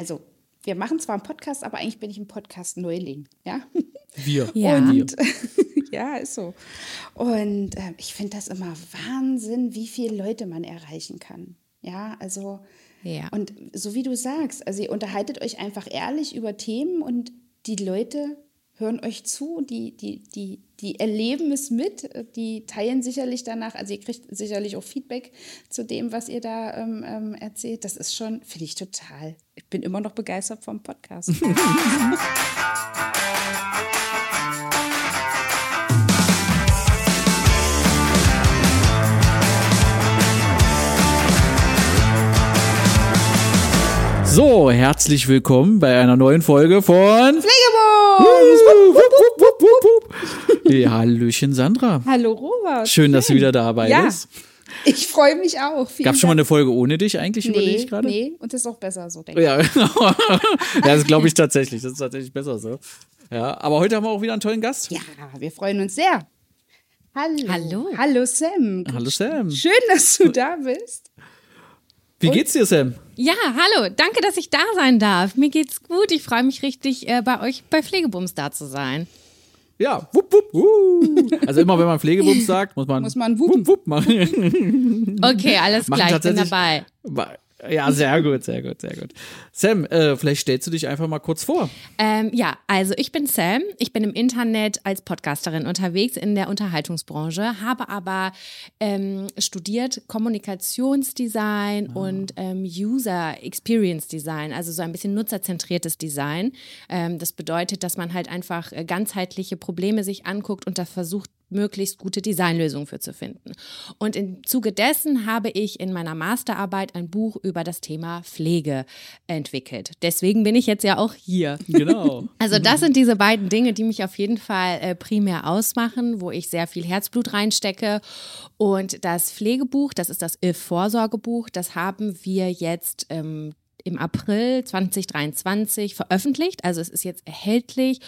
also wir machen zwar einen Podcast, aber eigentlich bin ich ein Podcast-Neuling, ja. Wir. Ja. Und, ja, ist so. Und äh, ich finde das immer Wahnsinn, wie viele Leute man erreichen kann. Ja, also. Ja. Und so wie du sagst, also ihr unterhaltet euch einfach ehrlich über Themen und die Leute hören euch zu, die, die, die, die erleben es mit, die teilen sicherlich danach, also ihr kriegt sicherlich auch Feedback zu dem, was ihr da ähm, ähm erzählt. Das ist schon, finde ich total. Ich bin immer noch begeistert vom Podcast. So, herzlich willkommen bei einer neuen Folge von Pflegebus! Ja, Hallöchen Sandra. Hallo Robert. Schön, Schön, dass du wieder dabei ja. bist. Ich freue mich auch. Gab es schon mal eine Folge ohne dich eigentlich, nee, überlege ich gerade? Nee, und das ist auch besser so, denke ich. Ja, genau. ja, das glaube ich tatsächlich. Das ist tatsächlich besser so. Ja, aber heute haben wir auch wieder einen tollen Gast. Ja, wir freuen uns sehr. Hallo. Hallo. Hallo Sam. Hallo Sam. Schön, dass du da bist. Wie und? geht's dir, Sam? Ja, hallo. Danke, dass ich da sein darf. Mir geht's gut. Ich freue mich richtig, äh, bei euch bei Pflegebums da zu sein. Ja, wupp, wupp, wupp. Also immer, wenn man Pflegebums sagt, muss man, muss man wupp, wupp machen. Okay, alles klar, ich bin dabei. Ja, sehr gut, sehr gut, sehr gut. Sam, äh, vielleicht stellst du dich einfach mal kurz vor. Ähm, ja, also ich bin Sam. Ich bin im Internet als Podcasterin unterwegs in der Unterhaltungsbranche, habe aber ähm, studiert Kommunikationsdesign ah. und ähm, User Experience Design, also so ein bisschen nutzerzentriertes Design. Ähm, das bedeutet, dass man halt einfach äh, ganzheitliche Probleme sich anguckt und da versucht, möglichst gute Designlösungen für zu finden. Und im Zuge dessen habe ich in meiner Masterarbeit ein Buch über das Thema Pflege entwickelt. Deswegen bin ich jetzt ja auch hier. Genau. Also das sind diese beiden Dinge, die mich auf jeden Fall äh, primär ausmachen, wo ich sehr viel Herzblut reinstecke. Und das Pflegebuch, das ist das IF-Vorsorgebuch, das haben wir jetzt ähm, im April 2023 veröffentlicht. Also es ist jetzt erhältlich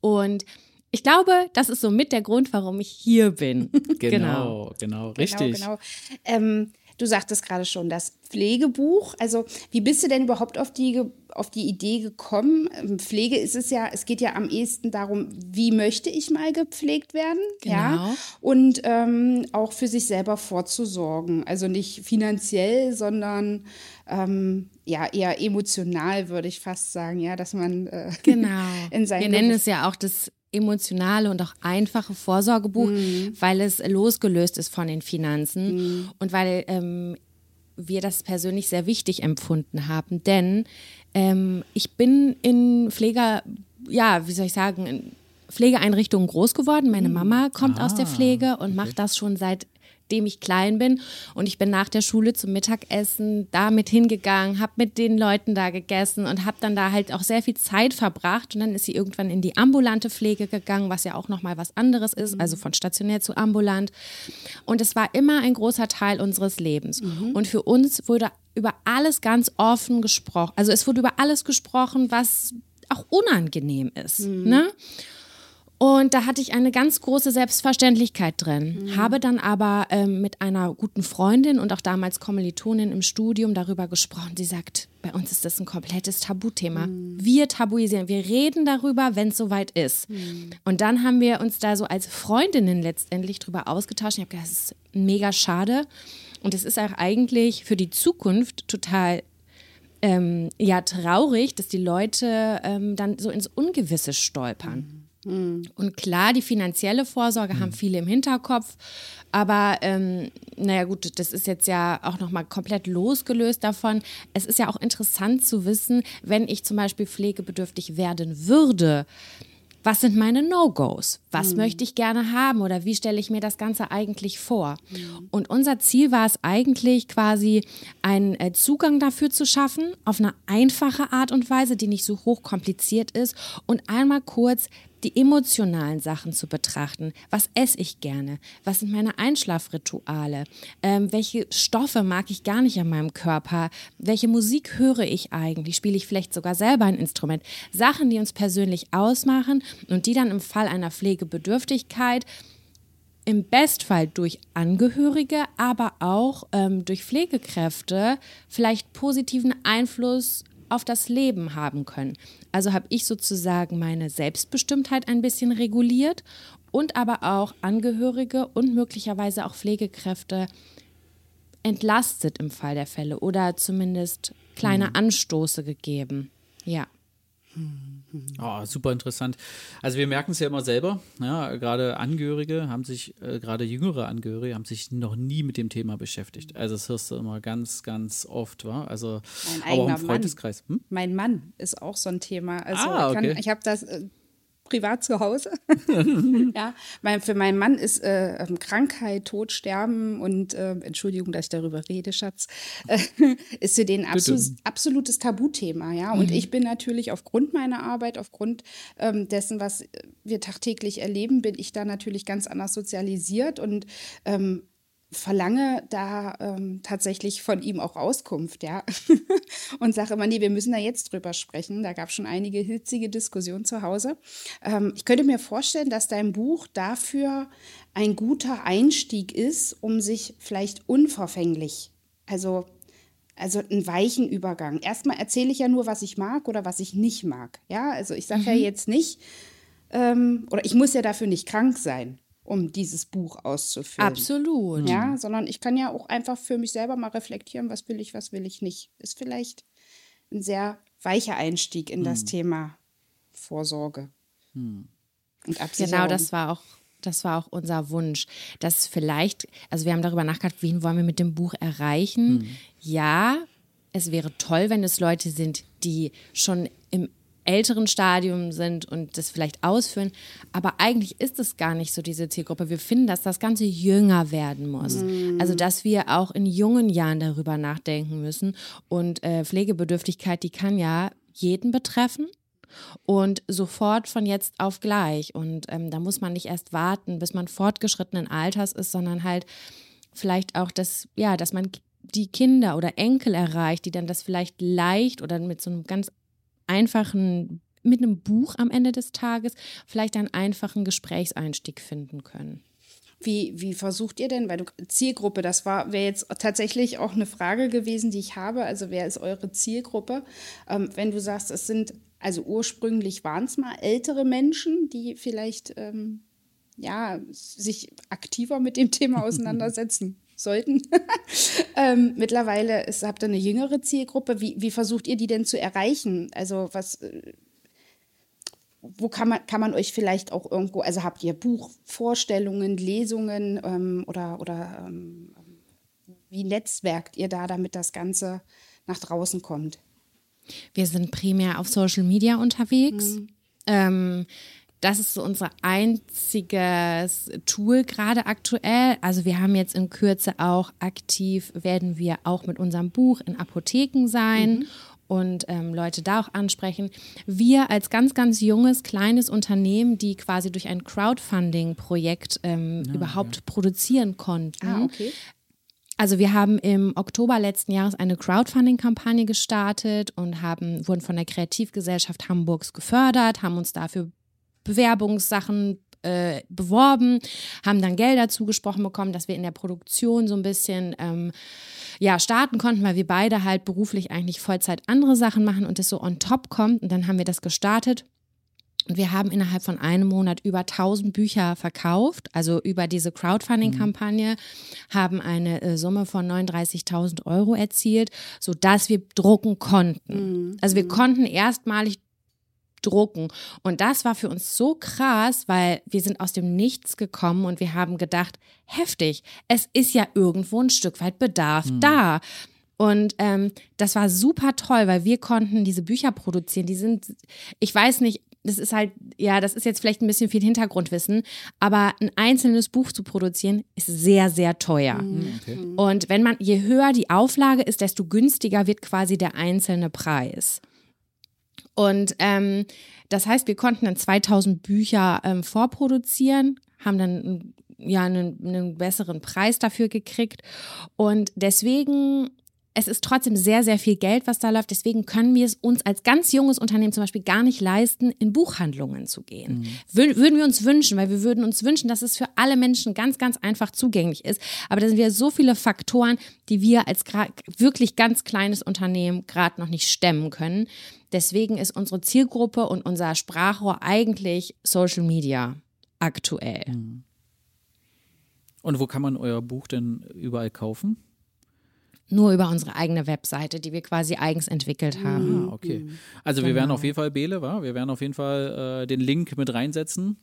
und ich glaube, das ist so mit der Grund, warum ich hier bin. genau, genau, genau, richtig. Genau, genau. Ähm, du sagtest gerade schon, das Pflegebuch. Also, wie bist du denn überhaupt auf die, auf die Idee gekommen? Ähm, Pflege ist es ja, es geht ja am ehesten darum, wie möchte ich mal gepflegt werden? Genau. Ja. Und ähm, auch für sich selber vorzusorgen. Also nicht finanziell, sondern ähm, ja, eher emotional, würde ich fast sagen, ja, dass man äh, genau. in seinem. Wir nennen es ja auch das emotionale und auch einfache Vorsorgebuch, mhm. weil es losgelöst ist von den Finanzen mhm. und weil ähm, wir das persönlich sehr wichtig empfunden haben. Denn ähm, ich bin in Pfleger, ja, wie soll ich sagen, in Pflegeeinrichtungen groß geworden. Meine mhm. Mama kommt ah, aus der ah, Pflege und okay. macht das schon seit seitdem ich klein bin. Und ich bin nach der Schule zum Mittagessen da mit hingegangen, habe mit den Leuten da gegessen und habe dann da halt auch sehr viel Zeit verbracht. Und dann ist sie irgendwann in die ambulante Pflege gegangen, was ja auch nochmal was anderes ist, also von stationär zu ambulant. Und es war immer ein großer Teil unseres Lebens. Mhm. Und für uns wurde über alles ganz offen gesprochen. Also es wurde über alles gesprochen, was auch unangenehm ist. Mhm. Ne? Und da hatte ich eine ganz große Selbstverständlichkeit drin. Mhm. Habe dann aber ähm, mit einer guten Freundin und auch damals Kommilitonin im Studium darüber gesprochen. Sie sagt, bei uns ist das ein komplettes Tabuthema. Mhm. Wir tabuisieren, wir reden darüber, wenn es soweit ist. Mhm. Und dann haben wir uns da so als Freundinnen letztendlich drüber ausgetauscht. Ich habe gedacht, das ist mega schade. Und es ist auch eigentlich für die Zukunft total ähm, ja traurig, dass die Leute ähm, dann so ins Ungewisse stolpern. Mhm. Und klar, die finanzielle Vorsorge mhm. haben viele im Hinterkopf, aber ähm, naja gut, das ist jetzt ja auch nochmal komplett losgelöst davon. Es ist ja auch interessant zu wissen, wenn ich zum Beispiel pflegebedürftig werden würde, was sind meine No-Gos? Was mhm. möchte ich gerne haben oder wie stelle ich mir das Ganze eigentlich vor? Mhm. Und unser Ziel war es eigentlich quasi, einen äh, Zugang dafür zu schaffen, auf eine einfache Art und Weise, die nicht so hochkompliziert ist und einmal kurz die emotionalen Sachen zu betrachten. Was esse ich gerne? Was sind meine Einschlafrituale? Ähm, welche Stoffe mag ich gar nicht an meinem Körper? Welche Musik höre ich eigentlich? Spiele ich vielleicht sogar selber ein Instrument? Sachen, die uns persönlich ausmachen und die dann im Fall einer Pflegebedürftigkeit im Bestfall durch Angehörige, aber auch ähm, durch Pflegekräfte vielleicht positiven Einfluss auf das Leben haben können. Also habe ich sozusagen meine Selbstbestimmtheit ein bisschen reguliert und aber auch Angehörige und möglicherweise auch Pflegekräfte entlastet im Fall der Fälle oder zumindest kleine hm. Anstoße gegeben. Ja. Oh, super interessant. Also wir merken es ja immer selber, ja, gerade Angehörige haben sich, äh, gerade jüngere Angehörige haben sich noch nie mit dem Thema beschäftigt. Also das hörst du immer ganz, ganz oft, wa? Also mein aber auch im Freundeskreis. Hm? Mein Mann ist auch so ein Thema. Also ah, okay. ich, ich habe das äh, privat zu Hause. ja, mein, für meinen Mann ist äh, ähm, Krankheit, Tod, Sterben und äh, Entschuldigung, dass ich darüber rede, Schatz, äh, ist für den absolut, absolutes Tabuthema. Ja, und mhm. ich bin natürlich aufgrund meiner Arbeit, aufgrund ähm, dessen, was wir tagtäglich erleben, bin ich da natürlich ganz anders sozialisiert und ähm, verlange da ähm, tatsächlich von ihm auch Auskunft, ja. und sage immer, nee, wir müssen da jetzt drüber sprechen. Da gab es schon einige hitzige Diskussionen zu Hause. Ähm, ich könnte mir vorstellen, dass dein Buch dafür ein guter Einstieg ist, um sich vielleicht unverfänglich, also, also einen weichen Übergang. Erstmal erzähle ich ja nur, was ich mag oder was ich nicht mag. Ja, also ich sage mhm. ja jetzt nicht, ähm, oder ich muss ja dafür nicht krank sein um dieses Buch auszufüllen. Absolut. Ja, sondern ich kann ja auch einfach für mich selber mal reflektieren, was will ich, was will ich nicht. Ist vielleicht ein sehr weicher Einstieg in hm. das Thema Vorsorge. Hm. Und Absicherung. Genau, das war auch das war auch unser Wunsch, dass vielleicht, also wir haben darüber nachgedacht, wen wollen wir mit dem Buch erreichen? Hm. Ja, es wäre toll, wenn es Leute sind, die schon im älteren Stadium sind und das vielleicht ausführen. Aber eigentlich ist es gar nicht so diese Zielgruppe. Wir finden, dass das Ganze jünger werden muss. Mm. Also, dass wir auch in jungen Jahren darüber nachdenken müssen. Und äh, Pflegebedürftigkeit, die kann ja jeden betreffen und sofort von jetzt auf gleich. Und ähm, da muss man nicht erst warten, bis man fortgeschrittenen Alters ist, sondern halt vielleicht auch das, ja, dass man die Kinder oder Enkel erreicht, die dann das vielleicht leicht oder mit so einem ganz einfachen, mit einem Buch am Ende des Tages vielleicht einen einfachen Gesprächseinstieg finden können. Wie, wie versucht ihr denn, weil du Zielgruppe, das war wäre jetzt tatsächlich auch eine Frage gewesen, die ich habe. Also wer ist eure Zielgruppe? Ähm, wenn du sagst, es sind also ursprünglich waren es mal ältere Menschen, die vielleicht ähm, ja sich aktiver mit dem Thema auseinandersetzen sollten. ähm, mittlerweile ist, habt ihr eine jüngere Zielgruppe. Wie, wie versucht ihr die denn zu erreichen? Also was, äh, wo kann man, kann man euch vielleicht auch irgendwo, also habt ihr Buchvorstellungen, Lesungen ähm, oder, oder ähm, wie netzwerkt ihr da, damit das Ganze nach draußen kommt? Wir sind primär auf Social Media unterwegs. Mhm. Ähm, das ist so unser einziges Tool gerade aktuell. Also wir haben jetzt in Kürze auch aktiv, werden wir auch mit unserem Buch in Apotheken sein. Mhm. Und ähm, Leute da auch ansprechen. Wir als ganz, ganz junges, kleines Unternehmen, die quasi durch ein Crowdfunding-Projekt ähm, ja, überhaupt ja. produzieren konnten, ah, okay. Also wir haben im Oktober letzten Jahres eine Crowdfunding-Kampagne gestartet und haben, wurden von der Kreativgesellschaft Hamburgs gefördert, haben uns dafür Bewerbungssachen äh, beworben, haben dann Gelder zugesprochen bekommen, dass wir in der Produktion so ein bisschen ähm, ja, starten konnten, weil wir beide halt beruflich eigentlich Vollzeit andere Sachen machen und das so on top kommt. Und dann haben wir das gestartet. Und wir haben innerhalb von einem Monat über 1000 Bücher verkauft, also über diese Crowdfunding-Kampagne, haben eine äh, Summe von 39.000 Euro erzielt, sodass wir drucken konnten. Mhm. Also wir konnten erstmalig drucken. Und das war für uns so krass, weil wir sind aus dem Nichts gekommen und wir haben gedacht, heftig, es ist ja irgendwo ein Stück weit Bedarf mhm. da. Und ähm, das war super toll, weil wir konnten diese Bücher produzieren. Die sind, ich weiß nicht, das ist halt, ja, das ist jetzt vielleicht ein bisschen viel Hintergrundwissen, aber ein einzelnes Buch zu produzieren ist sehr, sehr teuer. Mhm. Okay. Und wenn man, je höher die Auflage ist, desto günstiger wird quasi der einzelne Preis. Und ähm, das heißt, wir konnten dann 2000 Bücher ähm, vorproduzieren, haben dann ja einen, einen besseren Preis dafür gekriegt. Und deswegen es ist trotzdem sehr, sehr viel Geld, was da läuft. Deswegen können wir es uns als ganz junges Unternehmen zum Beispiel gar nicht leisten, in Buchhandlungen zu gehen. Mhm. Würden wir uns wünschen, weil wir würden uns wünschen, dass es für alle Menschen ganz, ganz einfach zugänglich ist. Aber da sind wir so viele Faktoren, die wir als wirklich ganz kleines Unternehmen gerade noch nicht stemmen können. Deswegen ist unsere Zielgruppe und unser Sprachrohr eigentlich Social Media aktuell. Mhm. Und wo kann man euer Buch denn überall kaufen? Nur über unsere eigene Webseite, die wir quasi eigens entwickelt haben. Ah, okay. Also wir werden genau. auf jeden Fall, Bele, wa? wir werden auf jeden Fall äh, den Link mit reinsetzen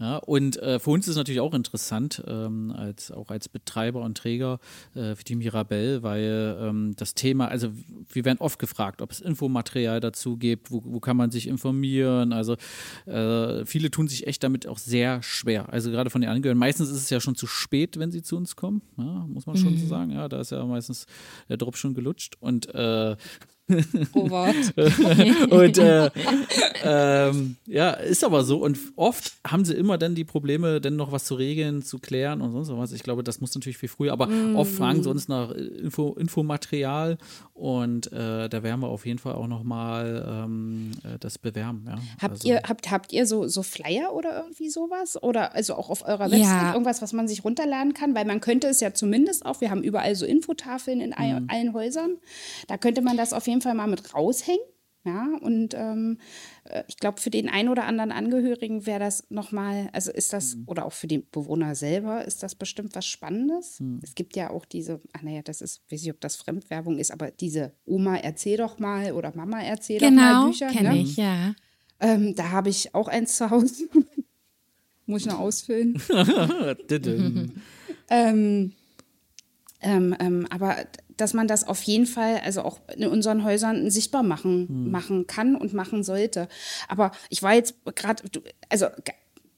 ja, und äh, für uns ist es natürlich auch interessant, ähm, als, auch als Betreiber und Träger äh, für die Mirabelle, weil ähm, das Thema, also wir werden oft gefragt, ob es Infomaterial dazu gibt, wo, wo kann man sich informieren. Also äh, viele tun sich echt damit auch sehr schwer. Also gerade von den Angehörigen. Meistens ist es ja schon zu spät, wenn sie zu uns kommen, ja, muss man schon mhm. so sagen. Ja, da ist ja meistens der Drop schon gelutscht. Und äh, Pro Wort. und äh, ähm, ja, ist aber so. Und oft haben sie immer dann die Probleme, dann noch was zu regeln, zu klären und sonst was. Ich glaube, das muss natürlich viel früher. Aber mm. oft fragen sie uns nach Info, Infomaterial und äh, da werden wir auf jeden Fall auch noch mal ähm, äh, das bewerben. Ja. Habt also. ihr habt habt ihr so so Flyer oder irgendwie sowas oder also auch auf eurer Website ja. irgendwas, was man sich runterladen kann, weil man könnte es ja zumindest auch. Wir haben überall so Infotafeln in mm. allen Häusern. Da könnte man das auf jeden jeden Fall mal mit raushängen. Ja, und ähm, äh, ich glaube, für den einen oder anderen Angehörigen wäre das nochmal, also ist das, mhm. oder auch für den Bewohner selber, ist das bestimmt was Spannendes. Mhm. Es gibt ja auch diese, ach naja, das ist, weiß ich, ob das Fremdwerbung ist, aber diese Oma erzähl doch mal oder Mama erzähl genau, doch mal Bücher. Genau, kenne ne? ich, ja. Ähm, da habe ich auch eins zu Hause. Muss ich noch ausfüllen. ähm, ähm, ähm, aber dass man das auf jeden Fall, also auch in unseren Häusern sichtbar machen, hm. machen kann und machen sollte. Aber ich war jetzt gerade, also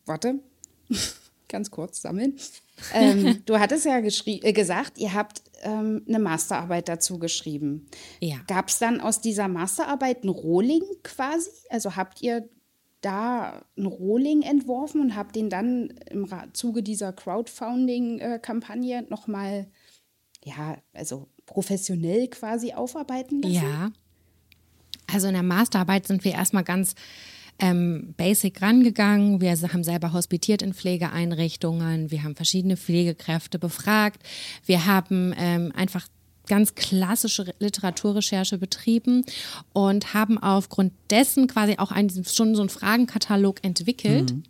warte, ganz kurz sammeln. ähm, du hattest ja äh, gesagt, ihr habt ähm, eine Masterarbeit dazu geschrieben. Ja. Gab es dann aus dieser Masterarbeit ein Rohling quasi? Also habt ihr da ein Rohling entworfen und habt den dann im Zuge dieser Crowdfunding-Kampagne äh, nochmal, ja, also professionell quasi aufarbeiten lassen? Ja. Also in der Masterarbeit sind wir erstmal ganz ähm, basic rangegangen. Wir haben selber hospitiert in Pflegeeinrichtungen. Wir haben verschiedene Pflegekräfte befragt. Wir haben ähm, einfach ganz klassische Literaturrecherche betrieben und haben aufgrund dessen quasi auch einen, schon so einen Fragenkatalog entwickelt. Mhm.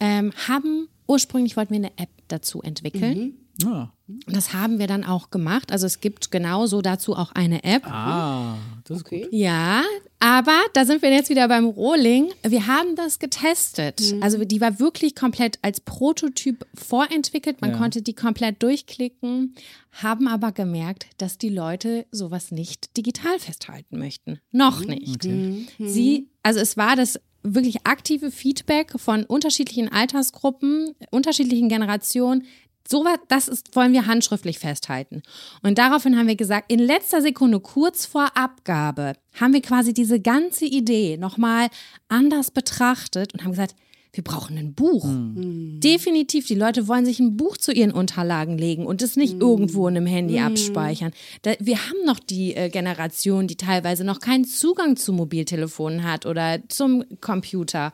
Ähm, haben ursprünglich wollten wir eine App dazu entwickeln. Mhm. Ja. Und das haben wir dann auch gemacht. Also es gibt genauso dazu auch eine App. Ah, das ist okay. gut. Ja, aber da sind wir jetzt wieder beim Rohling. Wir haben das getestet. Mhm. Also die war wirklich komplett als Prototyp vorentwickelt. Man ja. konnte die komplett durchklicken, haben aber gemerkt, dass die Leute sowas nicht digital festhalten möchten. Noch mhm. nicht. Okay. Mhm. Sie, also es war das wirklich aktive Feedback von unterschiedlichen Altersgruppen, unterschiedlichen Generationen, so das ist, wollen wir handschriftlich festhalten. Und daraufhin haben wir gesagt, in letzter Sekunde, kurz vor Abgabe, haben wir quasi diese ganze Idee nochmal anders betrachtet und haben gesagt, wir brauchen ein Buch. Mhm. Definitiv, die Leute wollen sich ein Buch zu ihren Unterlagen legen und es nicht mhm. irgendwo in einem Handy mhm. abspeichern. Da, wir haben noch die äh, Generation, die teilweise noch keinen Zugang zu Mobiltelefonen hat oder zum Computer.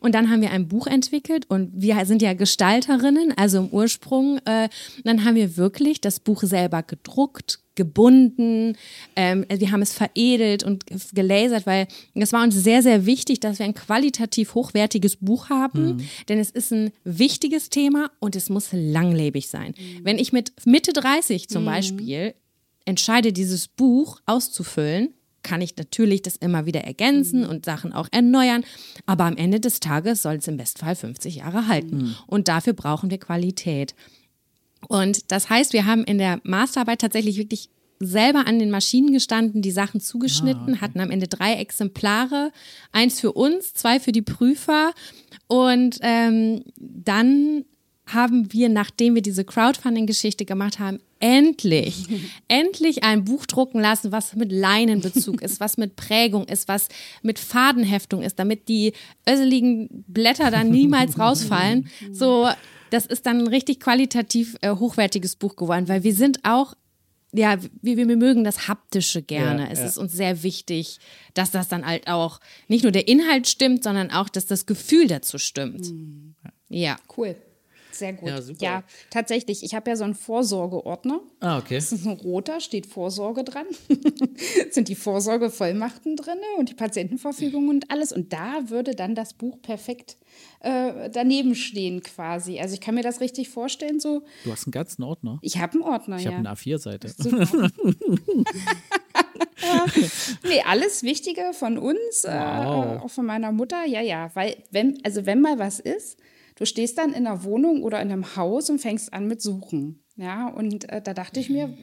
Und dann haben wir ein Buch entwickelt und wir sind ja Gestalterinnen, also im Ursprung. Äh, dann haben wir wirklich das Buch selber gedruckt, gebunden. Ähm, wir haben es veredelt und gelasert, weil es war uns sehr, sehr wichtig, dass wir ein qualitativ hochwertiges Buch haben, mhm. denn es ist ein wichtiges Thema und es muss langlebig sein. Mhm. Wenn ich mit Mitte 30 zum mhm. Beispiel entscheide, dieses Buch auszufüllen, kann ich natürlich das immer wieder ergänzen mhm. und Sachen auch erneuern. Aber am Ende des Tages soll es im Bestfall 50 Jahre halten. Mhm. Und dafür brauchen wir Qualität. Und das heißt, wir haben in der Masterarbeit tatsächlich wirklich selber an den Maschinen gestanden, die Sachen zugeschnitten, ah, okay. hatten am Ende drei Exemplare, eins für uns, zwei für die Prüfer. Und ähm, dann haben wir, nachdem wir diese Crowdfunding-Geschichte gemacht haben, endlich, endlich ein Buch drucken lassen, was mit Leinenbezug ist, was mit Prägung ist, was mit Fadenheftung ist, damit die öseligen Blätter dann niemals rausfallen. So, das ist dann ein richtig qualitativ äh, hochwertiges Buch geworden, weil wir sind auch ja, wir, wir mögen das Haptische gerne. Ja, es ja. ist uns sehr wichtig, dass das dann halt auch nicht nur der Inhalt stimmt, sondern auch, dass das Gefühl dazu stimmt. Mhm. Ja. Cool. Sehr gut. Ja, super. ja tatsächlich. Ich habe ja so einen Vorsorgeordner. Ah, okay. Das ist ein roter, steht Vorsorge dran. sind die Vorsorgevollmachten drin und die Patientenverfügung und alles. Und da würde dann das Buch perfekt äh, daneben stehen quasi. Also ich kann mir das richtig vorstellen so. Du hast einen ganzen Ordner? Ich habe einen Ordner, ich ja. Ich habe eine A4-Seite. nee, alles Wichtige von uns, äh, wow. äh, auch von meiner Mutter, ja, ja. Weil, wenn, also wenn mal was ist, du stehst dann in einer Wohnung oder in einem Haus und fängst an mit Suchen. Ja, und äh, da dachte ich mir,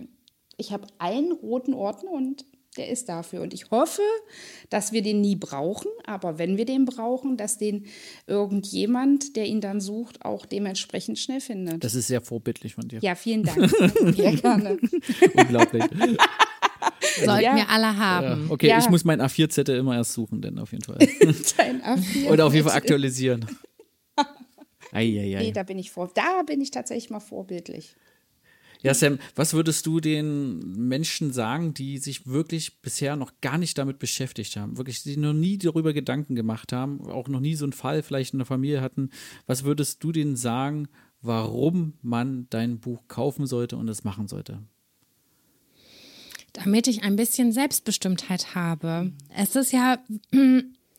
ich habe einen roten Ordner und der ist dafür. Und ich hoffe, dass wir den nie brauchen, aber wenn wir den brauchen, dass den irgendjemand, der ihn dann sucht, auch dementsprechend schnell findet. Das ist sehr vorbildlich von dir. Ja, vielen Dank. Sehr gerne. Unglaublich. Sollten ja. wir alle haben. Ja. Okay, ja. ich muss meinen A4-Zettel immer erst suchen, denn auf jeden Fall. Dein A4. Oder auf jeden Fall aktualisieren. Eieiei. Nee, da bin ich vor. Da bin ich tatsächlich mal vorbildlich. Ja, Sam, was würdest du den Menschen sagen, die sich wirklich bisher noch gar nicht damit beschäftigt haben, wirklich die noch nie darüber Gedanken gemacht haben, auch noch nie so einen Fall vielleicht in der Familie hatten? Was würdest du denen sagen, warum man dein Buch kaufen sollte und es machen sollte? Damit ich ein bisschen Selbstbestimmtheit habe. Es ist ja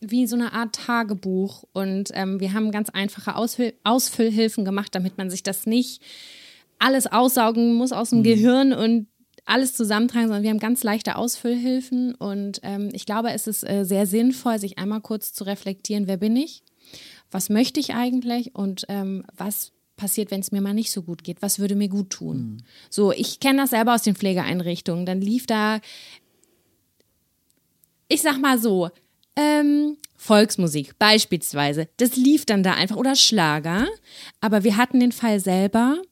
wie so eine Art Tagebuch. Und ähm, wir haben ganz einfache Ausfüll Ausfüllhilfen gemacht, damit man sich das nicht alles aussaugen muss aus dem mhm. Gehirn und alles zusammentragen, sondern wir haben ganz leichte Ausfüllhilfen. Und ähm, ich glaube, es ist äh, sehr sinnvoll, sich einmal kurz zu reflektieren, wer bin ich? Was möchte ich eigentlich? Und ähm, was passiert, wenn es mir mal nicht so gut geht? Was würde mir gut tun? Mhm. So, ich kenne das selber aus den Pflegeeinrichtungen. Dann lief da, ich sag mal so, ähm, Volksmusik beispielsweise. Das lief dann da einfach oder Schlager. Aber wir hatten den Fall selber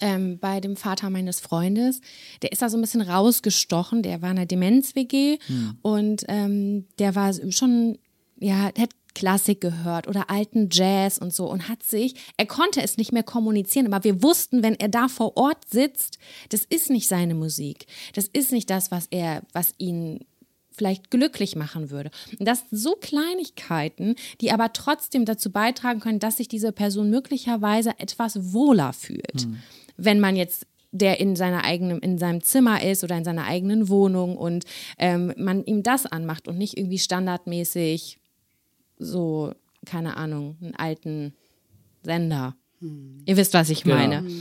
ähm, bei dem Vater meines Freundes. Der ist da so ein bisschen rausgestochen. Der war in einer Demenz-WG hm. und ähm, der war schon, ja, der hat Klassik gehört oder alten Jazz und so und hat sich, er konnte es nicht mehr kommunizieren, aber wir wussten, wenn er da vor Ort sitzt, das ist nicht seine Musik. Das ist nicht das, was er, was ihn vielleicht glücklich machen würde. Und das sind so Kleinigkeiten, die aber trotzdem dazu beitragen können, dass sich diese Person möglicherweise etwas wohler fühlt. Hm. Wenn man jetzt der in seiner eigenen, in seinem Zimmer ist oder in seiner eigenen Wohnung und ähm, man ihm das anmacht und nicht irgendwie standardmäßig so, keine Ahnung, einen alten Sender. Hm. Ihr wisst, was ich meine. Ja.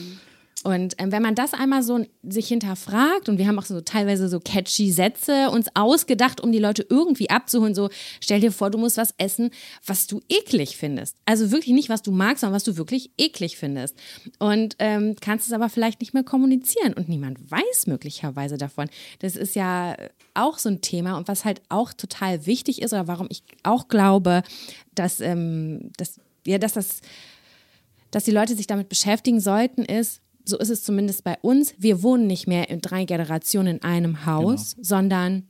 Und ähm, wenn man das einmal so sich hinterfragt, und wir haben auch so teilweise so catchy Sätze uns ausgedacht, um die Leute irgendwie abzuholen, so stell dir vor, du musst was essen, was du eklig findest. Also wirklich nicht, was du magst, sondern was du wirklich eklig findest. Und ähm, kannst es aber vielleicht nicht mehr kommunizieren und niemand weiß möglicherweise davon. Das ist ja auch so ein Thema und was halt auch total wichtig ist oder warum ich auch glaube, dass, ähm, dass, ja, dass das dass die Leute sich damit beschäftigen sollten, ist, so ist es zumindest bei uns, wir wohnen nicht mehr in drei Generationen in einem Haus, genau. sondern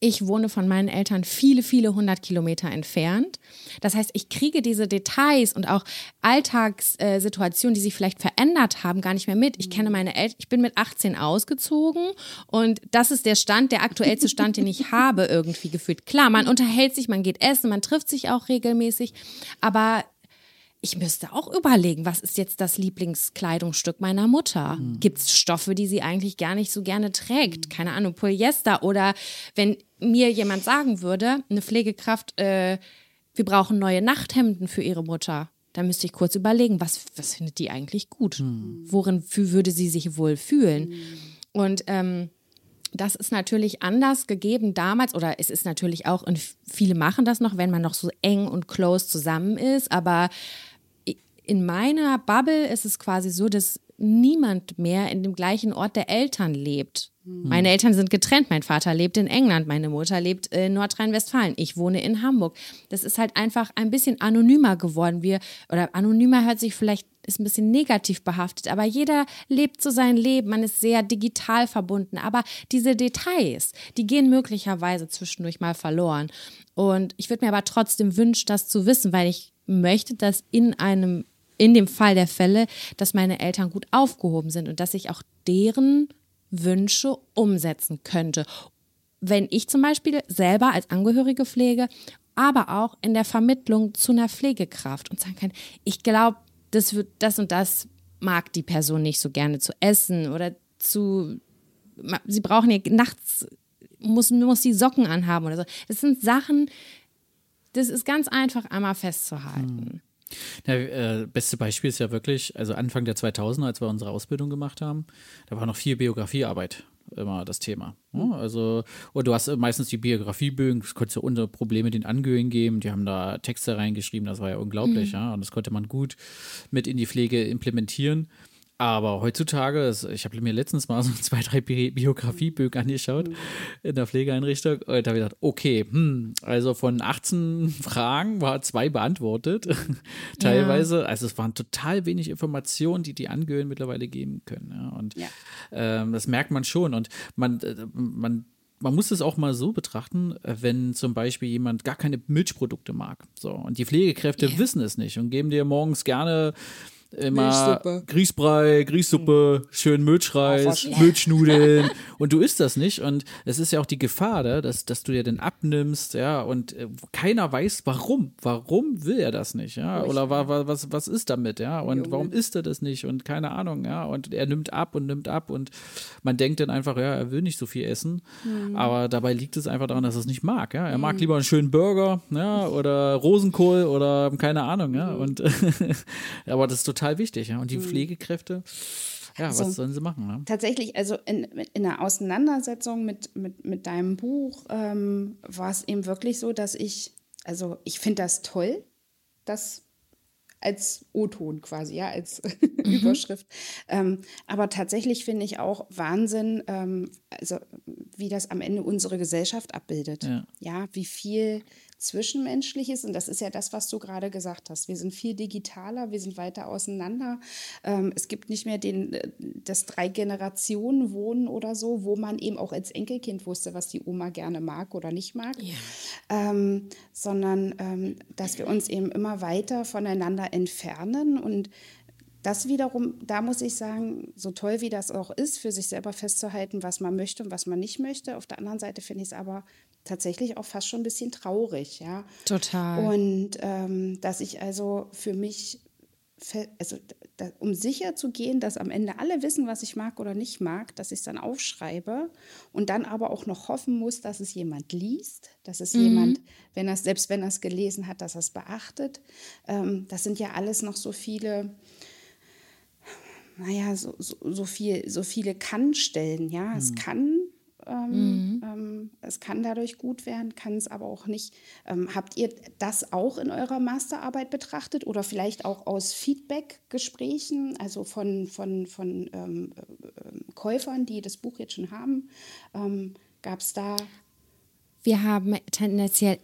ich wohne von meinen Eltern viele, viele hundert Kilometer entfernt. Das heißt, ich kriege diese Details und auch Alltagssituationen, die sich vielleicht verändert haben, gar nicht mehr mit. Ich kenne meine Eltern, ich bin mit 18 ausgezogen und das ist der Stand, der aktuellste Stand, den ich habe, irgendwie gefühlt. Klar, man unterhält sich, man geht essen, man trifft sich auch regelmäßig, aber ich müsste auch überlegen, was ist jetzt das Lieblingskleidungsstück meiner Mutter? Mhm. Gibt es Stoffe, die sie eigentlich gar nicht so gerne trägt? Keine Ahnung, Polyester oder wenn mir jemand sagen würde, eine Pflegekraft, äh, wir brauchen neue Nachthemden für ihre Mutter. Da müsste ich kurz überlegen, was, was findet die eigentlich gut? Mhm. Worin würde sie sich wohl fühlen? Mhm. Und ähm, das ist natürlich anders gegeben damals oder es ist natürlich auch, und viele machen das noch, wenn man noch so eng und close zusammen ist, aber in meiner Bubble ist es quasi so, dass niemand mehr in dem gleichen Ort der Eltern lebt. Mhm. Meine Eltern sind getrennt. Mein Vater lebt in England, meine Mutter lebt in Nordrhein-Westfalen. Ich wohne in Hamburg. Das ist halt einfach ein bisschen anonymer geworden. Wir, oder anonymer hört sich vielleicht, ist ein bisschen negativ behaftet, aber jeder lebt so sein Leben. Man ist sehr digital verbunden. Aber diese Details, die gehen möglicherweise zwischendurch mal verloren. Und ich würde mir aber trotzdem wünschen, das zu wissen, weil ich möchte, dass in einem in dem Fall der Fälle, dass meine Eltern gut aufgehoben sind und dass ich auch deren Wünsche umsetzen könnte. Wenn ich zum Beispiel selber als Angehörige pflege, aber auch in der Vermittlung zu einer Pflegekraft und sagen kann, ich glaube, das wird das und das mag die Person nicht so gerne zu essen oder zu sie brauchen ja nachts muss muss die Socken anhaben oder so. Das sind Sachen, das ist ganz einfach einmal festzuhalten. Hm. Ja, äh, beste Beispiel ist ja wirklich, also Anfang der 2000er, als wir unsere Ausbildung gemacht haben, da war noch viel Biografiearbeit immer das Thema. Ja, mhm. also, und du hast meistens die Biografiebögen, das konntest du ohne Probleme den Angehörigen geben, die haben da Texte reingeschrieben, das war ja unglaublich, mhm. ja, und das konnte man gut mit in die Pflege implementieren. Aber heutzutage, ich habe mir letztens mal so zwei, drei Bi Biografiebögen angeschaut mhm. in der Pflegeeinrichtung und da habe ich gedacht, okay, hm, also von 18 Fragen war zwei beantwortet, teilweise. Ja. Also es waren total wenig Informationen, die die Angehörigen mittlerweile geben können. Ja. Und ja. Ähm, das merkt man schon und man, äh, man man muss es auch mal so betrachten, wenn zum Beispiel jemand gar keine Milchprodukte mag. So, und die Pflegekräfte yeah. wissen es nicht und geben dir morgens gerne immer Grießbrei, Grießsuppe, schön Milchreis, oh, Milchnudeln. Und du isst das nicht. Und es ist ja auch die Gefahr da, dass, dass du dir den abnimmst, ja, und äh, keiner weiß, warum, warum will er das nicht, ja, oder wa, was, was ist damit, ja, und Junge. warum isst er das nicht? Und keine Ahnung, ja, und er nimmt ab und nimmt ab. Und man denkt dann einfach, ja, er will nicht so viel essen, mhm. aber dabei liegt es einfach daran, dass er es nicht mag, ja, er mag mhm. lieber einen schönen Burger, ja, oder Rosenkohl oder keine Ahnung, ja, mhm. und aber das ist total total wichtig. Ja? Und die mhm. Pflegekräfte, ja, also, was sollen sie machen? Ne? Tatsächlich, also in, in der Auseinandersetzung mit, mit, mit deinem Buch ähm, war es eben wirklich so, dass ich, also ich finde das toll, dass als O-Ton quasi, ja, als mhm. Überschrift. Ähm, aber tatsächlich finde ich auch Wahnsinn, ähm, also wie das am Ende unsere Gesellschaft abbildet. Ja, ja wie viel Zwischenmenschliches. Und das ist ja das, was du gerade gesagt hast. Wir sind viel digitaler, wir sind weiter auseinander. Ähm, es gibt nicht mehr den, äh, das Drei-Generationen-Wohnen oder so, wo man eben auch als Enkelkind wusste, was die Oma gerne mag oder nicht mag. Ja. Ähm, sondern ähm, dass wir uns eben immer weiter voneinander entfernen und das wiederum, da muss ich sagen, so toll wie das auch ist, für sich selber festzuhalten, was man möchte und was man nicht möchte. Auf der anderen Seite finde ich es aber tatsächlich auch fast schon ein bisschen traurig, ja. Total. Und ähm, dass ich also für mich, also da, um sicher zu gehen, dass am Ende alle wissen, was ich mag oder nicht mag, dass ich es dann aufschreibe und dann aber auch noch hoffen muss, dass es jemand liest, dass es mhm. jemand, wenn er selbst wenn er es gelesen hat, dass er es beachtet. Ähm, das sind ja alles noch so viele naja, so, so, so, viel, so viele Kannstellen, ja. Mhm. Es kann ähm, mhm. ähm, es kann dadurch gut werden, kann es aber auch nicht. Ähm, habt ihr das auch in eurer Masterarbeit betrachtet oder vielleicht auch aus Feedback-Gesprächen, also von, von, von ähm, äh, Käufern, die das Buch jetzt schon haben? Ähm, Gab es da? Wir haben tendenziell,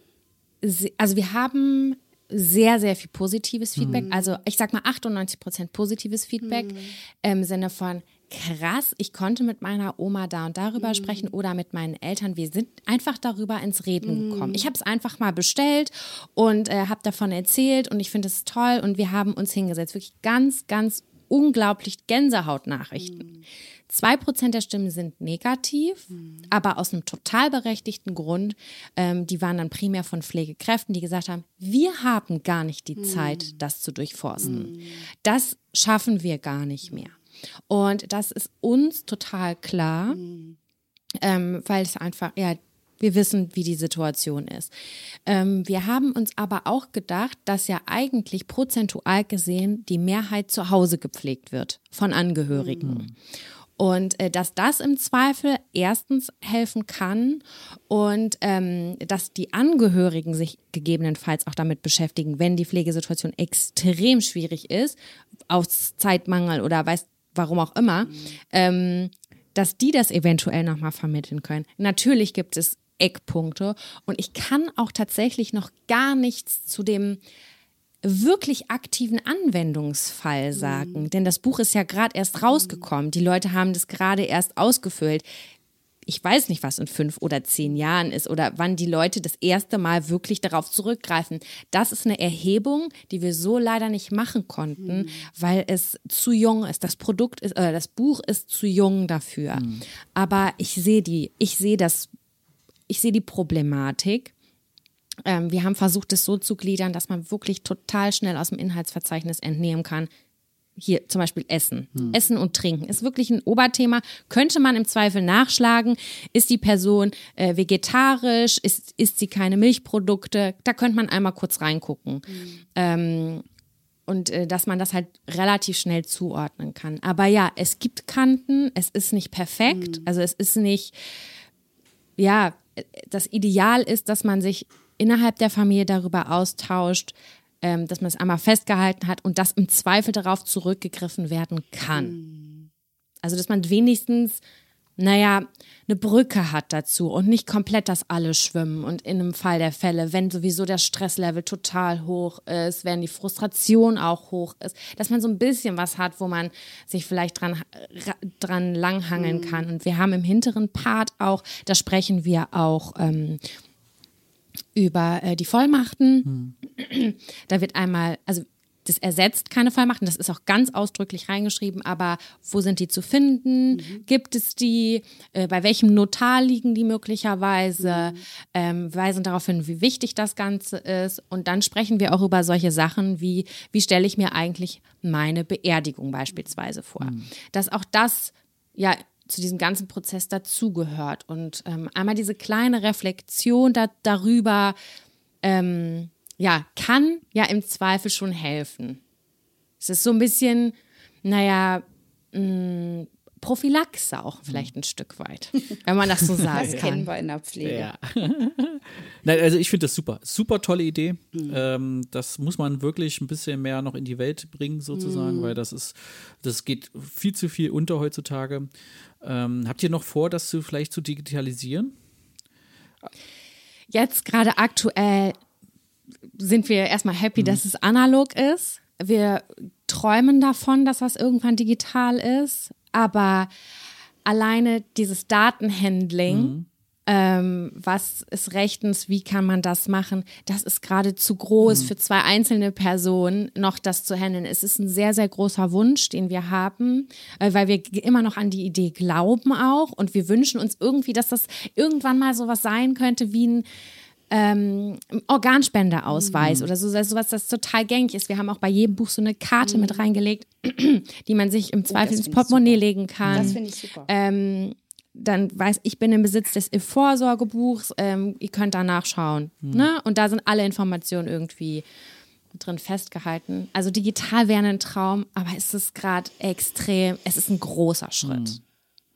also wir haben sehr, sehr viel positives Feedback. Mhm. Also ich sag mal 98 Prozent positives Feedback mhm. im Sinne von, krass, ich konnte mit meiner Oma da und darüber mhm. sprechen oder mit meinen Eltern. Wir sind einfach darüber ins Reden mhm. gekommen. Ich habe es einfach mal bestellt und äh, habe davon erzählt und ich finde es toll und wir haben uns hingesetzt. Wirklich ganz, ganz unglaublich Gänsehautnachrichten. Mhm. Zwei Prozent der Stimmen sind negativ, mhm. aber aus einem total berechtigten Grund. Ähm, die waren dann primär von Pflegekräften, die gesagt haben, wir haben gar nicht die mhm. Zeit, das zu durchforsten. Mhm. Das schaffen wir gar nicht mehr. Und das ist uns total klar, mhm. ähm, weil es einfach, ja, wir wissen, wie die Situation ist. Ähm, wir haben uns aber auch gedacht, dass ja eigentlich prozentual gesehen die Mehrheit zu Hause gepflegt wird von Angehörigen. Mhm. Und äh, dass das im Zweifel erstens helfen kann und ähm, dass die Angehörigen sich gegebenenfalls auch damit beschäftigen, wenn die Pflegesituation extrem schwierig ist, aus Zeitmangel oder weiß warum auch immer, mhm. ähm, dass die das eventuell nochmal vermitteln können. Natürlich gibt es Eckpunkte und ich kann auch tatsächlich noch gar nichts zu dem wirklich aktiven Anwendungsfall sagen, mhm. denn das Buch ist ja gerade erst rausgekommen. Die Leute haben das gerade erst ausgefüllt. Ich weiß nicht, was in fünf oder zehn Jahren ist oder wann die Leute das erste Mal wirklich darauf zurückgreifen. Das ist eine Erhebung, die wir so leider nicht machen konnten, mhm. weil es zu jung ist. Das Produkt ist, äh, das Buch ist zu jung dafür. Mhm. Aber ich sehe die, ich sehe das, ich sehe die Problematik. Ähm, wir haben versucht, es so zu gliedern, dass man wirklich total schnell aus dem Inhaltsverzeichnis entnehmen kann, hier zum Beispiel Essen. Hm. Essen und Trinken ist wirklich ein Oberthema. Könnte man im Zweifel nachschlagen, ist die Person äh, vegetarisch, ist, isst sie keine Milchprodukte? Da könnte man einmal kurz reingucken. Hm. Ähm, und äh, dass man das halt relativ schnell zuordnen kann. Aber ja, es gibt Kanten, es ist nicht perfekt, hm. also es ist nicht, ja, das Ideal ist, dass man sich innerhalb der Familie darüber austauscht, ähm, dass man es einmal festgehalten hat und dass im Zweifel darauf zurückgegriffen werden kann. Mhm. Also, dass man wenigstens, naja, eine Brücke hat dazu und nicht komplett das alle schwimmen. Und in einem Fall der Fälle, wenn sowieso der Stresslevel total hoch ist, wenn die Frustration auch hoch ist, dass man so ein bisschen was hat, wo man sich vielleicht dran, dran langhangeln mhm. kann. Und wir haben im hinteren Part auch, da sprechen wir auch ähm, über äh, die Vollmachten. Hm. Da wird einmal, also das ersetzt keine Vollmachten, das ist auch ganz ausdrücklich reingeschrieben, aber wo sind die zu finden? Mhm. Gibt es die? Äh, bei welchem Notar liegen die möglicherweise? Mhm. Ähm, weisen darauf hin, wie wichtig das Ganze ist. Und dann sprechen wir auch über solche Sachen wie, wie stelle ich mir eigentlich meine Beerdigung beispielsweise vor? Mhm. Dass auch das ja zu diesem ganzen Prozess dazugehört. Und ähm, einmal diese kleine Reflexion da, darüber, ähm, ja, kann ja im Zweifel schon helfen. Es ist so ein bisschen, naja, mh, mm, Prophylaxe auch vielleicht ein Stück weit, wenn man das so sagen das kann. kennen wir in der Pflege. Ja. Nein, also ich finde das super. Super tolle Idee. Mhm. Ähm, das muss man wirklich ein bisschen mehr noch in die Welt bringen, sozusagen, mhm. weil das ist, das geht viel zu viel unter heutzutage. Ähm, habt ihr noch vor, das zu, vielleicht zu digitalisieren? Jetzt gerade aktuell sind wir erstmal happy, mhm. dass es analog ist. Wir träumen davon, dass das irgendwann digital ist aber alleine dieses Datenhandling, mhm. ähm, was ist rechtens, wie kann man das machen, das ist gerade zu groß mhm. für zwei einzelne Personen, noch das zu handeln. Es ist ein sehr, sehr großer Wunsch, den wir haben, äh, weil wir immer noch an die Idee glauben auch und wir wünschen uns irgendwie, dass das irgendwann mal sowas sein könnte wie ein ähm, Organspendeausweis mhm. oder so, sowas, das total gängig ist. Wir haben auch bei jedem Buch so eine Karte mhm. mit reingelegt, die man sich im oh, Zweifel oh, ins Portemonnaie legen kann. Das finde ich super. Ähm, dann weiß ich bin im Besitz des Vorsorgebuchs, ähm, ihr könnt da nachschauen. Mhm. Ne? Und da sind alle Informationen irgendwie drin festgehalten. Also digital wäre ein Traum, aber es ist gerade extrem, es ist ein großer Schritt.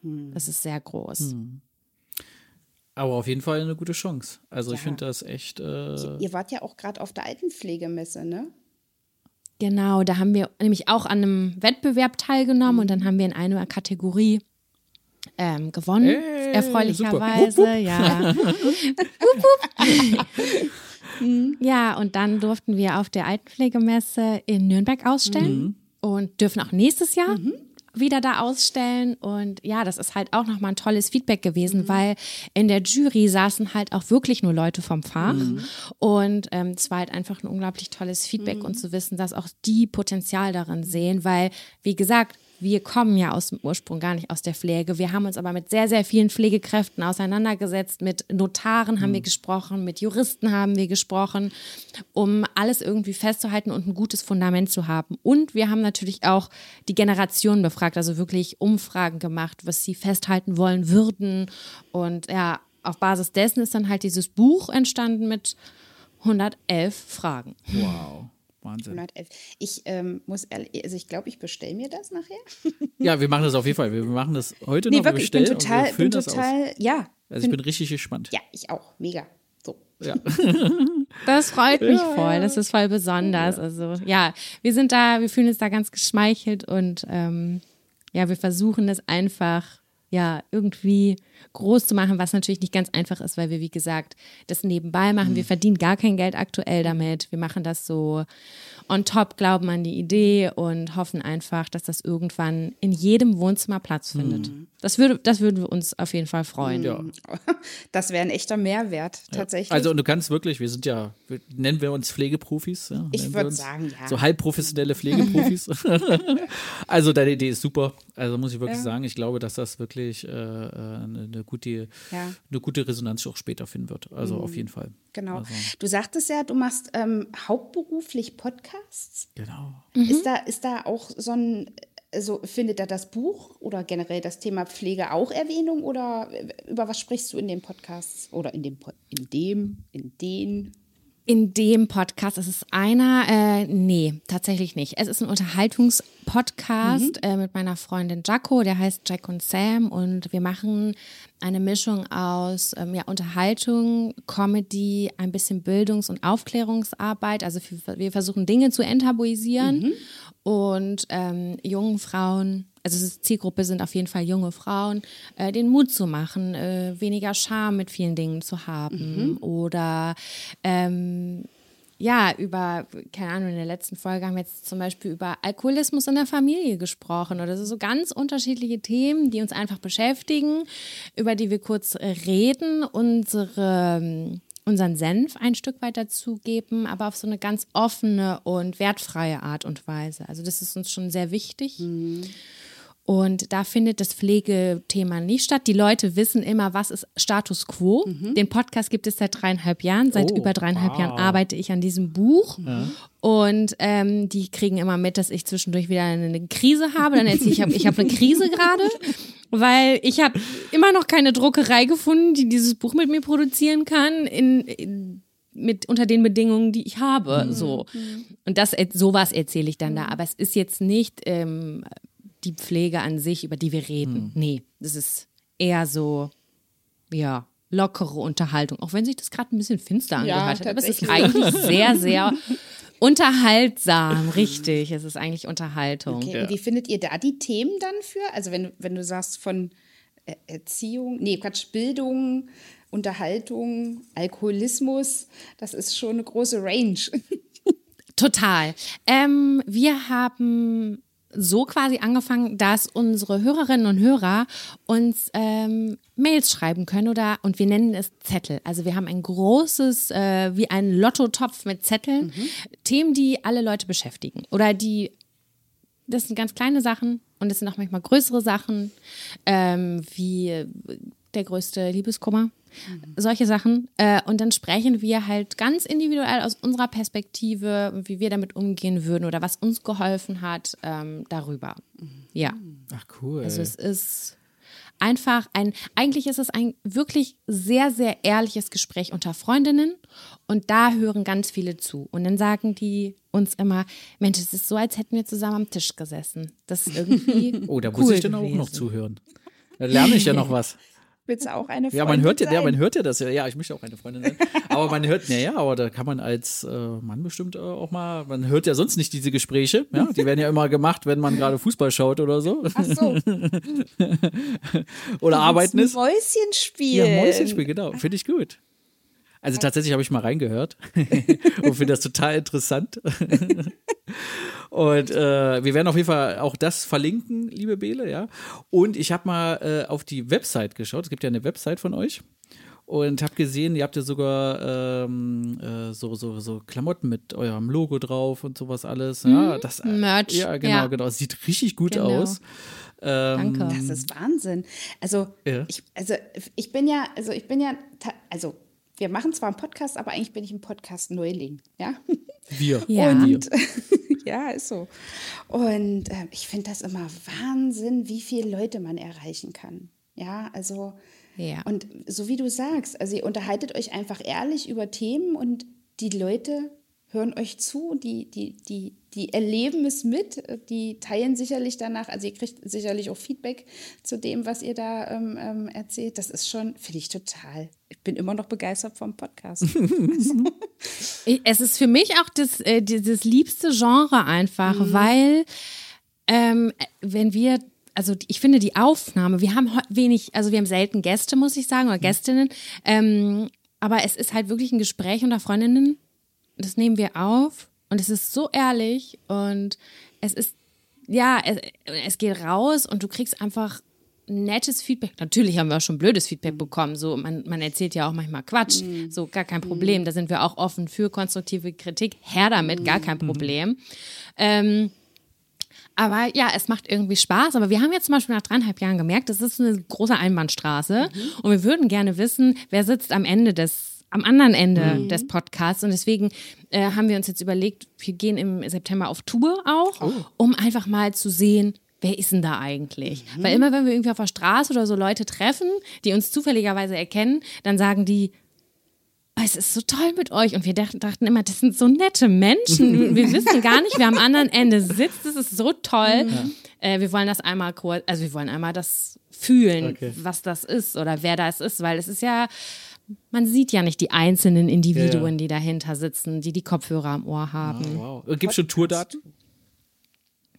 Mhm. Es ist sehr groß. Mhm. Aber auf jeden Fall eine gute Chance. Also ja. ich finde das echt. Äh Ihr wart ja auch gerade auf der Altenpflegemesse, ne? Genau, da haben wir nämlich auch an einem Wettbewerb teilgenommen mhm. und dann haben wir in einer Kategorie ähm, gewonnen, hey, erfreulicherweise, wupp, wupp. ja. ja, und dann durften wir auf der Altenpflegemesse in Nürnberg ausstellen mhm. und dürfen auch nächstes Jahr. Mhm wieder da ausstellen. Und ja, das ist halt auch nochmal ein tolles Feedback gewesen, mhm. weil in der Jury saßen halt auch wirklich nur Leute vom Fach. Mhm. Und ähm, es war halt einfach ein unglaublich tolles Feedback mhm. und zu wissen, dass auch die Potenzial darin sehen, weil, wie gesagt, wir kommen ja aus dem Ursprung gar nicht aus der Pflege. Wir haben uns aber mit sehr, sehr vielen Pflegekräften auseinandergesetzt. Mit Notaren haben mhm. wir gesprochen, mit Juristen haben wir gesprochen, um alles irgendwie festzuhalten und ein gutes Fundament zu haben. Und wir haben natürlich auch die Generationen befragt, also wirklich Umfragen gemacht, was sie festhalten wollen würden. Und ja, auf Basis dessen ist dann halt dieses Buch entstanden mit 111 Fragen. Wow. Wahnsinn. 111. Ich ähm, muss ehrlich, also ich glaube, ich bestelle mir das nachher. ja, wir machen das auf jeden Fall. Wir machen das heute nee, noch. Wirklich, ich bin total, bin total, ja. Also ich bin richtig gespannt. Ja, ich auch. Mega. So. Ja. das freut mich ja, voll. Das ist voll besonders. Ja. Also ja, wir sind da, wir fühlen uns da ganz geschmeichelt und ähm, ja, wir versuchen das einfach ja irgendwie groß zu machen, was natürlich nicht ganz einfach ist, weil wir, wie gesagt, das nebenbei machen. Mhm. Wir verdienen gar kein Geld aktuell damit. Wir machen das so on top, glauben an die Idee und hoffen einfach, dass das irgendwann in jedem Wohnzimmer Platz findet. Mhm. Das würde, das würden wir uns auf jeden Fall freuen. Ja. Das wäre ein echter Mehrwert, tatsächlich. Also und du kannst wirklich, wir sind ja, nennen wir uns Pflegeprofis. Ja? Ich würde sagen, ja. So halbprofessionelle Pflegeprofis. also deine Idee ist super. Also muss ich wirklich ja. sagen, ich glaube, dass das wirklich äh, eine, eine, gute, ja. eine gute Resonanz auch später finden wird. Also mhm. auf jeden Fall. Genau. Also. Du sagtest ja, du machst ähm, hauptberuflich Podcasts. Genau. Mhm. Ist, da, ist da auch so ein also findet da das Buch oder generell das Thema Pflege auch Erwähnung oder über was sprichst du in den Podcasts oder in dem, in dem, in den? In dem Podcast, es ist einer, äh, nee, tatsächlich nicht. Es ist ein Unterhaltungspodcast mhm. äh, mit meiner Freundin Jaco, der heißt Jack und Sam und wir machen eine Mischung aus ähm, ja, Unterhaltung, Comedy, ein bisschen Bildungs- und Aufklärungsarbeit. Also wir versuchen Dinge zu enttabuisieren mhm und ähm, jungen Frauen, also Zielgruppe sind auf jeden Fall junge Frauen, äh, den Mut zu machen, äh, weniger Scham mit vielen Dingen zu haben mhm. oder ähm, ja, über, keine Ahnung, in der letzten Folge haben wir jetzt zum Beispiel über Alkoholismus in der Familie gesprochen oder so ganz unterschiedliche Themen, die uns einfach beschäftigen, über die wir kurz reden, unsere unseren Senf ein Stück weit dazugeben, aber auf so eine ganz offene und wertfreie Art und Weise. Also das ist uns schon sehr wichtig. Mhm. Und da findet das Pflegethema nicht statt. Die Leute wissen immer, was ist Status quo. Mhm. Den Podcast gibt es seit dreieinhalb Jahren. Seit oh, über dreieinhalb wow. Jahren arbeite ich an diesem Buch. Ja. Und ähm, die kriegen immer mit, dass ich zwischendurch wieder eine Krise habe. Dann erzähle ich, ich habe eine Krise gerade, weil ich habe immer noch keine Druckerei gefunden, die dieses Buch mit mir produzieren kann. In, in mit unter den Bedingungen, die ich habe, mhm. so und das sowas erzähle ich dann da. Mhm. Aber es ist jetzt nicht ähm, die Pflege an sich, über die wir reden. Hm. Nee, das ist eher so, ja, lockere Unterhaltung, auch wenn sich das gerade ein bisschen finster angehört ja, hat. Aber es ist eigentlich sehr, sehr unterhaltsam, richtig. Es ist eigentlich Unterhaltung. Okay. Ja. wie findet ihr da die Themen dann für? Also wenn, wenn du sagst von Erziehung, nee, Quatsch, Bildung, Unterhaltung, Alkoholismus, das ist schon eine große Range. Total. Ähm, wir haben so quasi angefangen, dass unsere Hörerinnen und Hörer uns ähm, Mails schreiben können oder und wir nennen es Zettel. Also wir haben ein großes, äh, wie ein Lottotopf mit Zetteln, mhm. Themen, die alle Leute beschäftigen oder die das sind ganz kleine Sachen und es sind auch manchmal größere Sachen, ähm, wie der größte Liebeskummer Mhm. Solche Sachen. Äh, und dann sprechen wir halt ganz individuell aus unserer Perspektive, wie wir damit umgehen würden oder was uns geholfen hat, ähm, darüber. Mhm. Ja. Ach, cool. Also es ist einfach ein, eigentlich ist es ein wirklich sehr, sehr ehrliches Gespräch unter Freundinnen und da hören ganz viele zu. Und dann sagen die uns immer, Mensch, es ist so, als hätten wir zusammen am Tisch gesessen. Das ist irgendwie. oh, da muss ich dann auch noch zuhören. Da lerne ich ja noch was. Willst du auch eine Freundin Ja, man hört ja, ja, man hört ja das ja. Ja, ich möchte auch eine Freundin sein. aber man hört, naja, aber da kann man als äh, Mann bestimmt äh, auch mal, man hört ja sonst nicht diese Gespräche. Ja, die werden ja immer gemacht, wenn man gerade Fußball schaut oder so. Ach so. oder arbeiten ist. Mäuschenspiel. Ja, Mäuschenspiel, genau. Finde ich gut. Also tatsächlich habe ich mal reingehört und finde das total interessant. und äh, wir werden auf jeden Fall auch das verlinken, liebe Bele, ja. Und ich habe mal äh, auf die Website geschaut. Es gibt ja eine Website von euch. Und habe gesehen, ihr habt ja sogar ähm, äh, so, so, so Klamotten mit eurem Logo drauf und sowas alles. Ja, mhm. das, äh, Merch. Ja, genau, ja. genau. Sieht richtig gut genau. aus. Ähm, Danke. Das ist Wahnsinn. Also, ja. ich, also ich bin ja, also ich bin ja, also wir machen zwar einen Podcast, aber eigentlich bin ich ein Podcast-Neuling, ja. Wir. Ja. Und, ja, ist so. Und äh, ich finde das immer Wahnsinn, wie viele Leute man erreichen kann. Ja, also. Ja. Und so wie du sagst, also ihr unterhaltet euch einfach ehrlich über Themen und die Leute hören euch zu, die, die, die, die erleben es mit, die teilen sicherlich danach, also ihr kriegt sicherlich auch Feedback zu dem, was ihr da ähm, ähm erzählt. Das ist schon, finde ich total. Ich bin immer noch begeistert vom Podcast. es ist für mich auch das, äh, das liebste Genre einfach, mhm. weil ähm, wenn wir also ich finde die Aufnahme, wir haben wenig, also wir haben selten Gäste, muss ich sagen, oder mhm. Gästinnen, ähm, aber es ist halt wirklich ein Gespräch unter Freundinnen das nehmen wir auf und es ist so ehrlich und es ist, ja, es, es geht raus und du kriegst einfach nettes Feedback. Natürlich haben wir auch schon blödes Feedback bekommen. So, man, man erzählt ja auch manchmal Quatsch. Mhm. So, gar kein Problem. Mhm. Da sind wir auch offen für konstruktive Kritik. Her damit, gar kein mhm. Problem. Ähm, aber ja, es macht irgendwie Spaß. Aber wir haben jetzt zum Beispiel nach dreieinhalb Jahren gemerkt, das ist eine große Einbahnstraße. Mhm. Und wir würden gerne wissen, wer sitzt am Ende des am anderen Ende mhm. des Podcasts. Und deswegen äh, haben wir uns jetzt überlegt, wir gehen im September auf Tour auch, oh. um einfach mal zu sehen, wer ist denn da eigentlich? Mhm. Weil immer, wenn wir irgendwie auf der Straße oder so Leute treffen, die uns zufälligerweise erkennen, dann sagen die, oh, es ist so toll mit euch. Und wir dachten immer, das sind so nette Menschen. Wir wissen gar nicht, wer am anderen Ende sitzt. Das ist so toll. Ja. Äh, wir wollen das einmal kurz, also wir wollen einmal das fühlen, okay. was das ist oder wer das ist, weil es ist ja man sieht ja nicht die einzelnen Individuen, ja. die dahinter sitzen, die die Kopfhörer am Ohr haben. Oh, wow. Gibt es schon Tourdaten?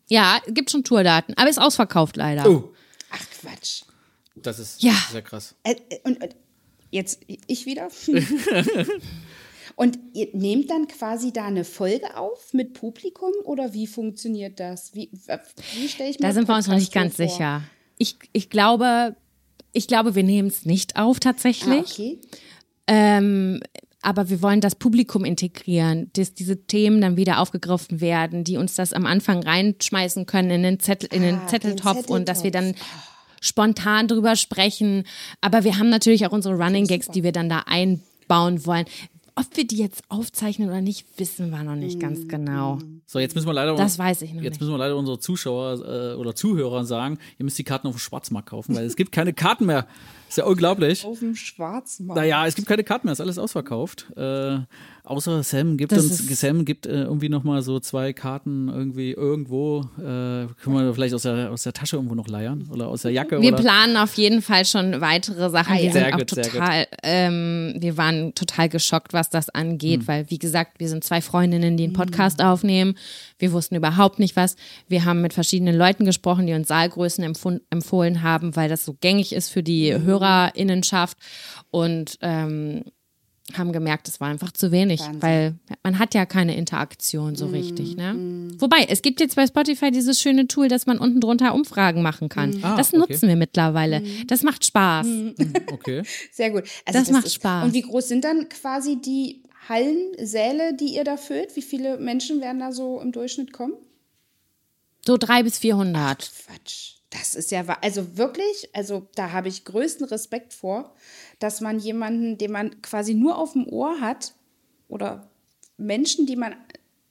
Ja, gibt schon Tourdaten, aber ist ausverkauft leider. Oh. Ach Quatsch. Das ist ja. sehr krass. Äh, äh, und, und jetzt ich wieder. und ihr nehmt dann quasi da eine Folge auf mit Publikum oder wie funktioniert das? Wie, wie stelle ich mir Da sind wir uns noch nicht ganz vor? sicher. Ich, ich glaube, ich glaube, wir nehmen es nicht auf tatsächlich. Ah, okay. Ähm, aber wir wollen das Publikum integrieren, dass diese Themen dann wieder aufgegriffen werden, die uns das am Anfang reinschmeißen können in den, Zettel, in den ah, Zetteltopf den und dass wir dann spontan drüber sprechen. Aber wir haben natürlich auch unsere Running Gags, die wir dann da einbauen wollen. Ob wir die jetzt aufzeichnen oder nicht, wissen wir noch nicht ganz genau. So, jetzt müssen wir leider. Das weiß ich noch Jetzt nicht. müssen wir leider unsere Zuschauer äh, oder Zuhörer sagen, ihr müsst die Karten auf dem Schwarzmarkt kaufen, weil es gibt keine Karten mehr. Ist ja unglaublich. Auf dem Schwarzmarkt. Naja, es gibt keine Karten mehr, ist alles ausverkauft. Äh, außer Sam gibt das uns, Sam gibt äh, irgendwie nochmal so zwei Karten irgendwie irgendwo. Äh, können wir vielleicht aus der, aus der Tasche irgendwo noch leiern oder aus der Jacke? Wir oder? planen auf jeden Fall schon weitere Sachen. Ah. Wir sind auch gut, total, ähm, wir waren total geschockt, was das angeht, hm. weil wie gesagt, wir sind zwei Freundinnen, die einen Podcast hm. aufnehmen. Wir wussten überhaupt nicht was. Wir haben mit verschiedenen Leuten gesprochen, die uns Saalgrößen empfohlen haben, weil das so gängig ist für die hm. Hörerinnenschaft. Und ähm, haben gemerkt, es war einfach zu wenig, Wahnsinn. weil man hat ja keine Interaktion so mm, richtig. Ne? Mm. Wobei, es gibt jetzt bei Spotify dieses schöne Tool, dass man unten drunter Umfragen machen kann. Mm. Ah, das nutzen okay. wir mittlerweile. Mm. Das macht Spaß. Mm. Okay. Sehr gut. Also das, das, macht ist, Spaß. Und wie groß sind dann quasi die Hallen, Säle, die ihr da füllt? Wie viele Menschen werden da so im Durchschnitt kommen? So drei bis vierhundert. Ach, Quatsch. Das ist ja, also wirklich, also da habe ich größten Respekt vor, dass man jemanden, den man quasi nur auf dem Ohr hat oder Menschen, die man,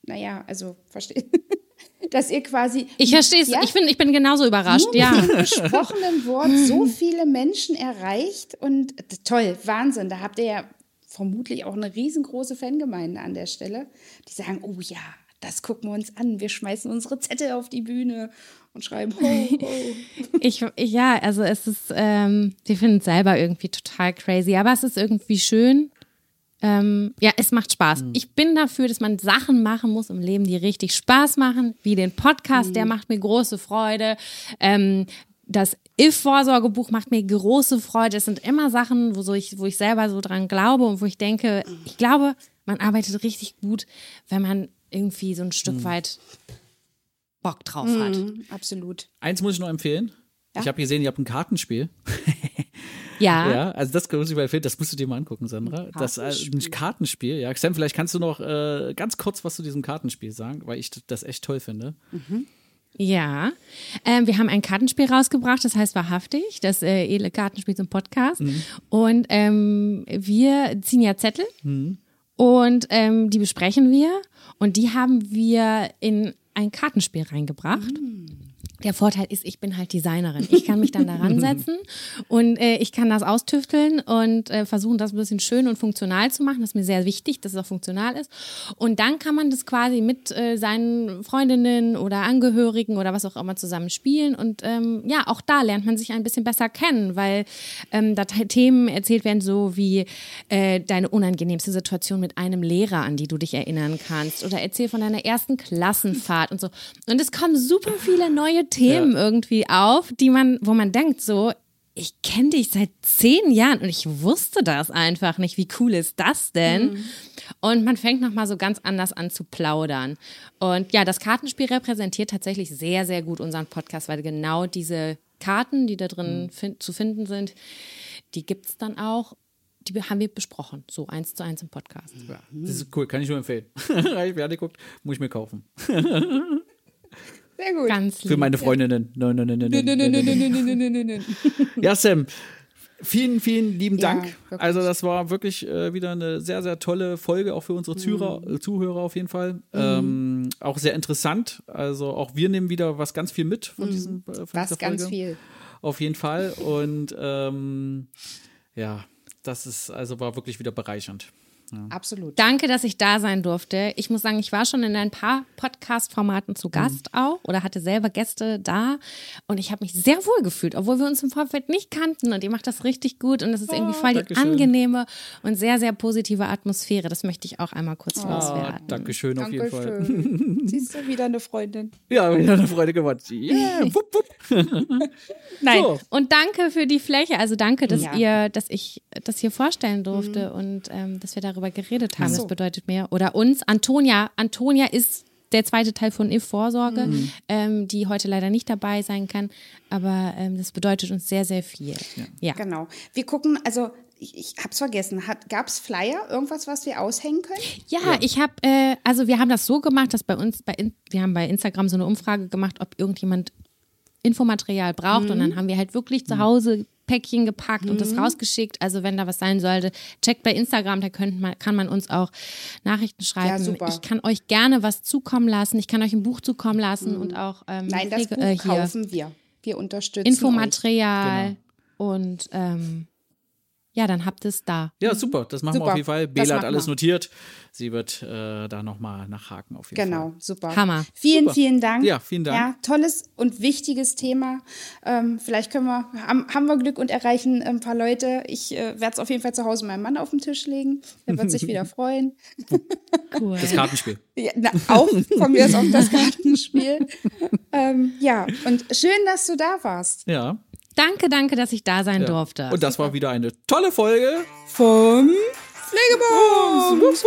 naja, also versteht, dass ihr quasi. Ich verstehe es, ja, ich, bin, ich bin genauso überrascht, nur ja. Mit dem gesprochenen Wort so viele Menschen erreicht und toll, Wahnsinn, da habt ihr ja vermutlich auch eine riesengroße Fangemeinde an der Stelle, die sagen, oh ja, das gucken wir uns an, wir schmeißen unsere Zettel auf die Bühne und schreiben ho, ho. ich, ja, also es ist, ähm, die finden es selber irgendwie total crazy, aber es ist irgendwie schön. Ähm, ja, es macht Spaß. Mhm. Ich bin dafür, dass man Sachen machen muss im Leben, die richtig Spaß machen, wie den Podcast, mhm. der macht mir große Freude. Ähm, das If-Vorsorgebuch macht mir große Freude. Es sind immer Sachen, wo, so ich, wo ich selber so dran glaube und wo ich denke, ich glaube, man arbeitet richtig gut, wenn man irgendwie so ein Stück mhm. weit Bock drauf mhm, hat. Absolut. Eins muss ich noch empfehlen. Ja? Ich habe gesehen, ihr habt ein Kartenspiel. Ja. Ja, also das muss ich mal empfehlen, das musst du dir mal angucken, Sandra. Das ist äh, ein Kartenspiel. Ja, Sam, vielleicht kannst du noch äh, ganz kurz was zu diesem Kartenspiel sagen, weil ich das echt toll finde. Mhm. Ja, ähm, wir haben ein Kartenspiel rausgebracht, das heißt wahrhaftig, das äh, edle Kartenspiel zum Podcast. Mhm. Und ähm, wir ziehen ja Zettel mhm. und ähm, die besprechen wir und die haben wir in ein Kartenspiel reingebracht. Mm. Der Vorteil ist, ich bin halt Designerin. Ich kann mich dann daran setzen und äh, ich kann das austüfteln und äh, versuchen, das ein bisschen schön und funktional zu machen. Das ist mir sehr wichtig, dass es auch funktional ist. Und dann kann man das quasi mit äh, seinen Freundinnen oder Angehörigen oder was auch immer zusammen spielen. Und ähm, ja, auch da lernt man sich ein bisschen besser kennen, weil ähm, da Themen erzählt werden, so wie äh, deine unangenehmste Situation mit einem Lehrer, an die du dich erinnern kannst. Oder erzähl von deiner ersten Klassenfahrt und so. Und es kommen super viele neue Themen ja. irgendwie auf, die man, wo man denkt, so, ich kenne dich seit zehn Jahren und ich wusste das einfach nicht. Wie cool ist das denn? Mhm. Und man fängt nochmal so ganz anders an zu plaudern. Und ja, das Kartenspiel repräsentiert tatsächlich sehr, sehr gut unseren Podcast, weil genau diese Karten, die da drin mhm. fin zu finden sind, die gibt es dann auch. Die haben wir besprochen, so eins zu eins im Podcast. Ja, das ist cool, kann ich nur empfehlen. Habe ich mir angeguckt, muss ich mir kaufen. Sehr gut. Ganz lieb, Für meine Freundinnen. Nein, nein, nein, nein, nein. Ja, Sam, Vielen, vielen lieben Dank. Ja, also das war wirklich äh, wieder eine sehr, sehr tolle Folge, auch für unsere Zuhörer, mhm. Zuhörer auf jeden Fall. Mhm. Ähm, auch sehr interessant. Also auch wir nehmen wieder was ganz viel mit von mhm. diesem äh, von Was ganz viel. Auf jeden Fall. Und ähm, ja, das ist, also war wirklich wieder bereichernd. Ja. Absolut. Danke, dass ich da sein durfte. Ich muss sagen, ich war schon in ein paar Podcast-Formaten zu Gast mhm. auch oder hatte selber Gäste da und ich habe mich sehr wohl gefühlt, obwohl wir uns im Vorfeld nicht kannten und ihr macht das richtig gut und es ist irgendwie oh, voll die angenehme und sehr, sehr positive Atmosphäre. Das möchte ich auch einmal kurz oh, loswerden. Dankeschön auf jeden Fall. Siehst du, wieder eine Freundin. Ja, wieder eine Freundin geworden. Yeah, wupp, wupp. Nein, so. und danke für die Fläche. Also danke, dass ja. ihr, dass ich das hier vorstellen durfte mhm. und ähm, dass wir darüber darüber geredet haben. So. Das bedeutet mehr. Oder uns. Antonia. Antonia ist der zweite Teil von If Vorsorge, mhm. ähm, die heute leider nicht dabei sein kann. Aber ähm, das bedeutet uns sehr, sehr viel. Ja. ja. Genau. Wir gucken, also ich, ich hab's vergessen. Gab es Flyer, irgendwas, was wir aushängen können? Ja, ja. ich habe, äh, also wir haben das so gemacht, dass bei uns, bei, wir haben bei Instagram so eine Umfrage gemacht, ob irgendjemand Infomaterial braucht. Mhm. Und dann haben wir halt wirklich zu Hause Päckchen gepackt mhm. und das mhm. rausgeschickt. Also wenn da was sein sollte, checkt bei Instagram, da könnt man, kann man uns auch Nachrichten schreiben. Ja, ich kann euch gerne was zukommen lassen. Ich kann euch ein Buch zukommen lassen mhm. und auch ähm, Nein, das Buch äh, kaufen wir. Wir unterstützen Infomaterial genau. und ähm, ja, dann habt ihr es da. Ja, super. Das machen super. wir auf jeden Fall. Bela hat alles wir. notiert. Sie wird äh, da nochmal nachhaken auf jeden genau, Fall. Genau, super. Hammer. Vielen, super. vielen Dank. Ja, vielen Dank. Ja, tolles und wichtiges Thema. Ähm, vielleicht können wir, haben, haben, wir Glück und erreichen ein paar Leute. Ich äh, werde es auf jeden Fall zu Hause meinem Mann auf den Tisch legen. Der wird sich wieder freuen. Cool. Das Kartenspiel. Ja, na, auch von mir ist auch das Kartenspiel. ähm, ja, und schön, dass du da warst. Ja. Danke, danke, dass ich da sein ja. durfte. Und das war wieder eine tolle Folge vom Pflegebums.